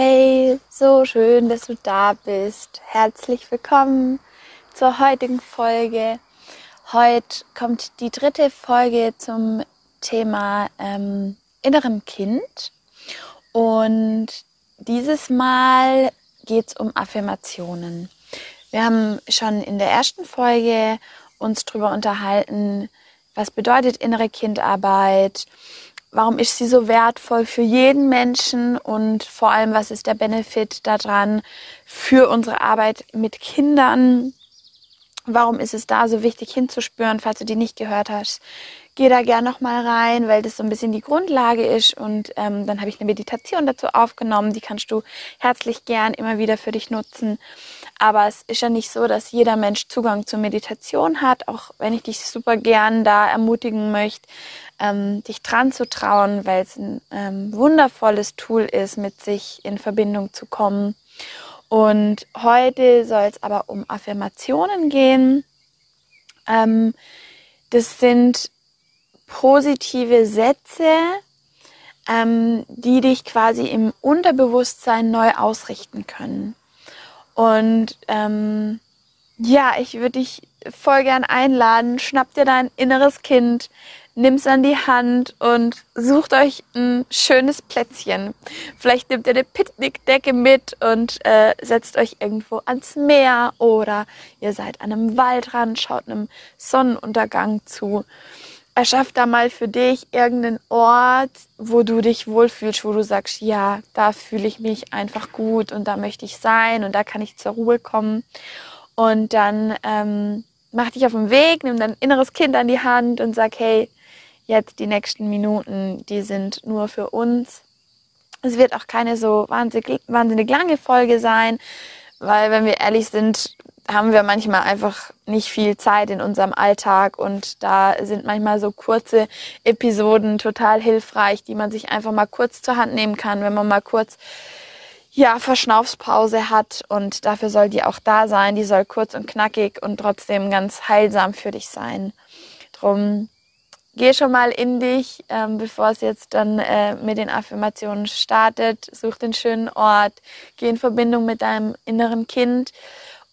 Hey, so schön, dass du da bist. Herzlich willkommen zur heutigen Folge. Heute kommt die dritte Folge zum Thema ähm, innerem Kind. Und dieses Mal geht es um Affirmationen. Wir haben schon in der ersten Folge uns darüber unterhalten, was bedeutet innere Kindarbeit, warum ist sie so wertvoll für jeden Menschen und vor allem, was ist der Benefit daran für unsere Arbeit mit Kindern? Warum ist es da so wichtig hinzuspüren, falls du die nicht gehört hast? Geh da gern nochmal rein, weil das so ein bisschen die Grundlage ist. Und ähm, dann habe ich eine Meditation dazu aufgenommen. Die kannst du herzlich gern immer wieder für dich nutzen. Aber es ist ja nicht so, dass jeder Mensch Zugang zur Meditation hat, auch wenn ich dich super gern da ermutigen möchte, ähm, dich dran zu trauen, weil es ein ähm, wundervolles Tool ist, mit sich in Verbindung zu kommen. Und heute soll es aber um Affirmationen gehen. Ähm, das sind positive Sätze, ähm, die dich quasi im Unterbewusstsein neu ausrichten können. Und ähm, ja, ich würde dich voll gern einladen, schnapp dir dein inneres Kind, nimm's an die Hand und sucht euch ein schönes Plätzchen. Vielleicht nehmt ihr eine Picknickdecke mit und äh, setzt euch irgendwo ans Meer oder ihr seid an einem Waldrand, schaut einem Sonnenuntergang zu. Erschaff da mal für dich irgendeinen Ort, wo du dich wohlfühlst, wo du sagst, ja, da fühle ich mich einfach gut und da möchte ich sein und da kann ich zur Ruhe kommen. Und dann ähm, mach dich auf den Weg, nimm dein inneres Kind an die Hand und sag, hey, jetzt die nächsten Minuten, die sind nur für uns. Es wird auch keine so wahnsinnig, wahnsinnig lange Folge sein, weil wenn wir ehrlich sind, haben wir manchmal einfach nicht viel Zeit in unserem Alltag und da sind manchmal so kurze Episoden total hilfreich, die man sich einfach mal kurz zur Hand nehmen kann, wenn man mal kurz ja, Verschnaufspause hat und dafür soll die auch da sein. Die soll kurz und knackig und trotzdem ganz heilsam für dich sein. Drum geh schon mal in dich, ähm, bevor es jetzt dann äh, mit den Affirmationen startet. Such den schönen Ort, geh in Verbindung mit deinem inneren Kind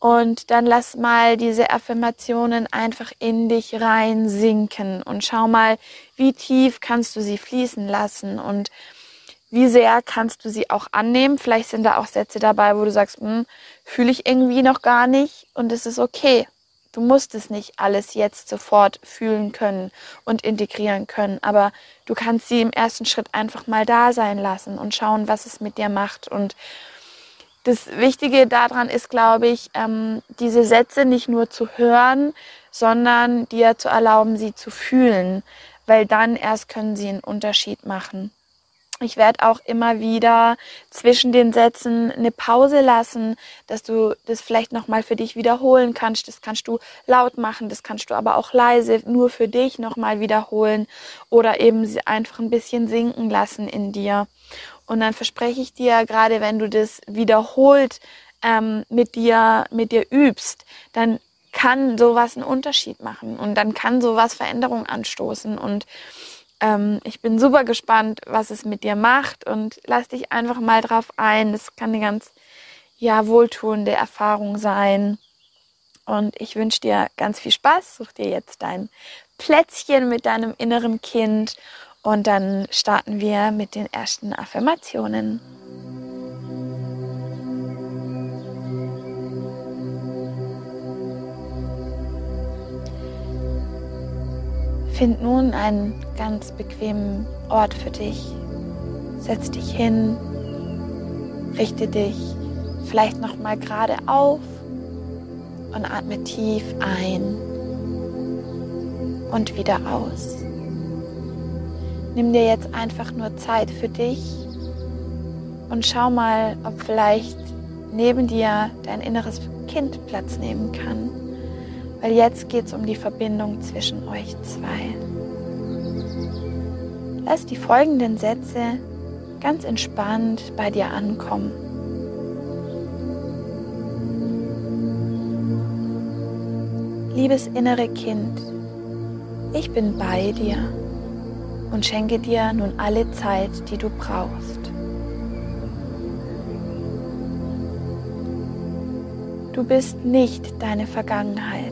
und dann lass mal diese Affirmationen einfach in dich rein sinken und schau mal, wie tief kannst du sie fließen lassen und wie sehr kannst du sie auch annehmen. Vielleicht sind da auch Sätze dabei, wo du sagst, hm, fühle ich irgendwie noch gar nicht und es ist okay. Du musst es nicht alles jetzt sofort fühlen können und integrieren können, aber du kannst sie im ersten Schritt einfach mal da sein lassen und schauen, was es mit dir macht. Und das Wichtige daran ist, glaube ich, ähm, diese Sätze nicht nur zu hören, sondern dir zu erlauben, sie zu fühlen, weil dann erst können sie einen Unterschied machen. Ich werde auch immer wieder zwischen den Sätzen eine Pause lassen, dass du das vielleicht nochmal für dich wiederholen kannst. Das kannst du laut machen, das kannst du aber auch leise nur für dich nochmal wiederholen oder eben einfach ein bisschen sinken lassen in dir. Und dann verspreche ich dir, gerade wenn du das wiederholt ähm, mit dir, mit dir übst, dann kann sowas einen Unterschied machen und dann kann sowas Veränderung anstoßen und ähm, ich bin super gespannt, was es mit dir macht und lass dich einfach mal drauf ein. Das kann eine ganz ja, wohltuende Erfahrung sein. Und ich wünsche dir ganz viel Spaß. Such dir jetzt dein Plätzchen mit deinem inneren Kind und dann starten wir mit den ersten Affirmationen. Find nun einen ganz bequemen Ort für dich. Setz dich hin, richte dich vielleicht noch mal gerade auf und atme tief ein und wieder aus. Nimm dir jetzt einfach nur Zeit für dich und schau mal, ob vielleicht neben dir dein inneres Kind Platz nehmen kann, weil jetzt geht es um die Verbindung zwischen euch zwei. Lass die folgenden Sätze ganz entspannt bei dir ankommen. Liebes innere Kind, ich bin bei dir und schenke dir nun alle Zeit, die du brauchst. Du bist nicht deine Vergangenheit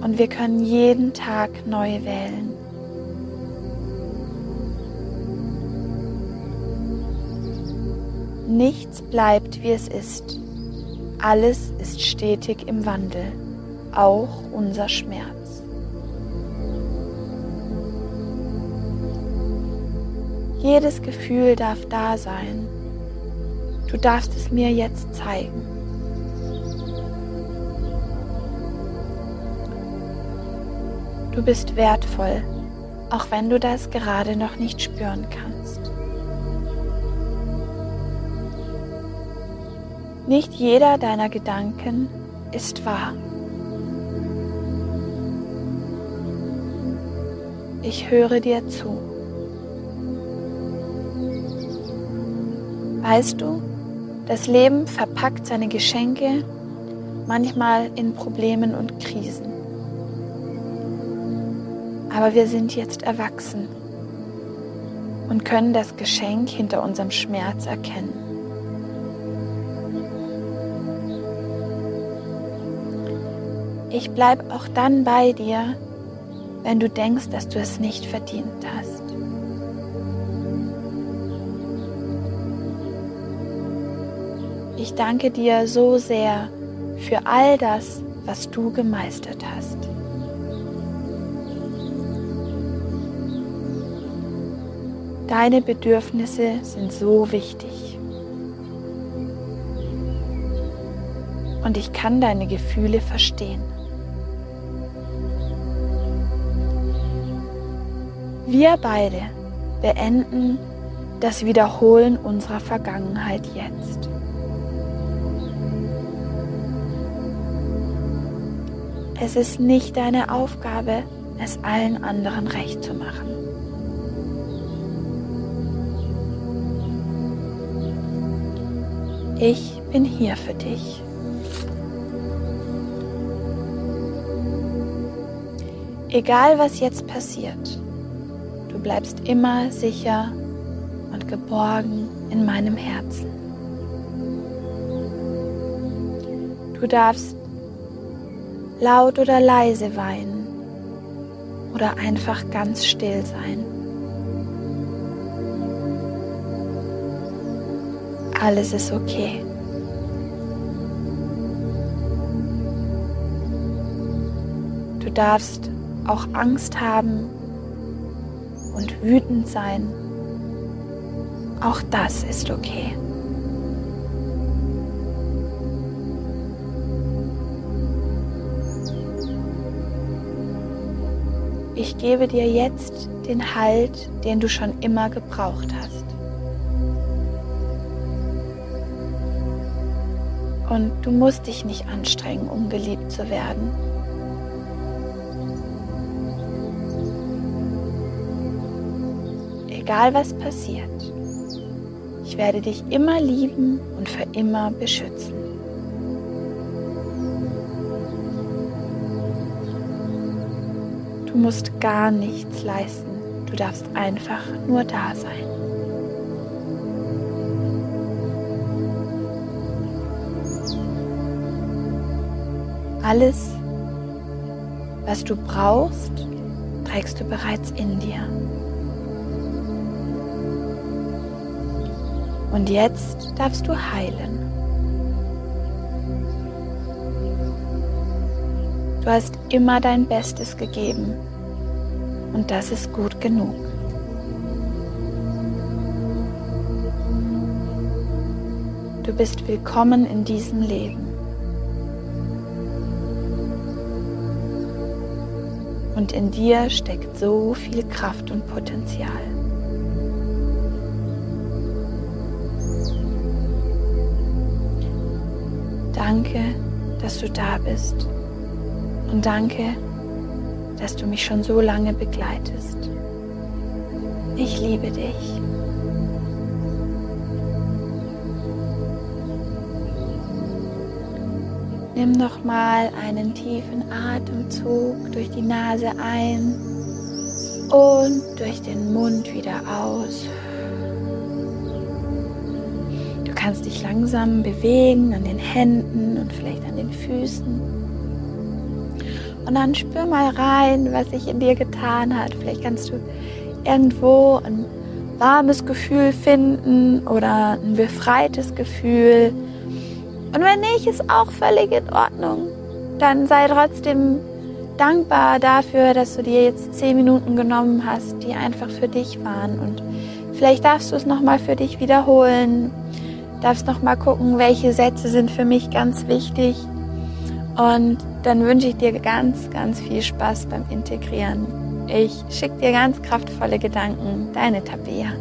und wir können jeden Tag neu wählen. Nichts bleibt, wie es ist. Alles ist stetig im Wandel, auch unser Schmerz. Jedes Gefühl darf da sein. Du darfst es mir jetzt zeigen. Du bist wertvoll, auch wenn du das gerade noch nicht spüren kannst. Nicht jeder deiner Gedanken ist wahr. Ich höre dir zu. Weißt du, das Leben verpackt seine Geschenke manchmal in Problemen und Krisen. Aber wir sind jetzt erwachsen und können das Geschenk hinter unserem Schmerz erkennen. Ich bleibe auch dann bei dir, wenn du denkst, dass du es nicht verdient hast. Ich danke dir so sehr für all das, was du gemeistert hast. Deine Bedürfnisse sind so wichtig. Und ich kann deine Gefühle verstehen. Wir beide beenden das Wiederholen unserer Vergangenheit jetzt. Es ist nicht deine Aufgabe, es allen anderen recht zu machen. Ich bin hier für dich. Egal was jetzt passiert, Du bleibst immer sicher und geborgen in meinem Herzen. Du darfst laut oder leise weinen oder einfach ganz still sein. Alles ist okay. Du darfst auch Angst haben und wütend sein. Auch das ist okay. Ich gebe dir jetzt den Halt, den du schon immer gebraucht hast. Und du musst dich nicht anstrengen, um geliebt zu werden. egal was passiert. Ich werde dich immer lieben und für immer beschützen. Du musst gar nichts leisten. Du darfst einfach nur da sein. Alles, was du brauchst, trägst du bereits in dir. Und jetzt darfst du heilen. Du hast immer dein Bestes gegeben und das ist gut genug. Du bist willkommen in diesem Leben. Und in dir steckt so viel Kraft und Potenzial. Danke, dass du da bist. Und danke, dass du mich schon so lange begleitest. Ich liebe dich. Nimm noch mal einen tiefen Atemzug durch die Nase ein und durch den Mund wieder aus. Du kannst dich langsam bewegen an den Händen und vielleicht an den Füßen. Und dann spür mal rein, was sich in dir getan hat. Vielleicht kannst du irgendwo ein warmes Gefühl finden oder ein befreites Gefühl und wenn nicht, ist auch völlig in Ordnung. Dann sei trotzdem dankbar dafür, dass du dir jetzt zehn Minuten genommen hast, die einfach für dich waren. Und vielleicht darfst du es nochmal für dich wiederholen. Darfst nochmal gucken, welche Sätze sind für mich ganz wichtig. Und dann wünsche ich dir ganz, ganz viel Spaß beim Integrieren. Ich schicke dir ganz kraftvolle Gedanken. Deine Tabea.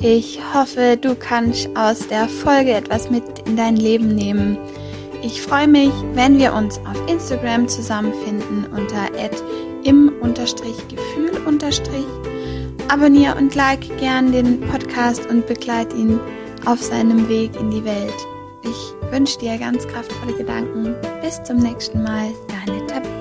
Ich hoffe, du kannst aus der Folge etwas mit in dein Leben nehmen. Ich freue mich, wenn wir uns auf Instagram zusammenfinden unter im-gefühl. Abonnier und like gern den Podcast und begleite ihn auf seinem Weg in die Welt. Ich wünsche dir ganz kraftvolle Gedanken. Bis zum nächsten Mal, deine Tabitha.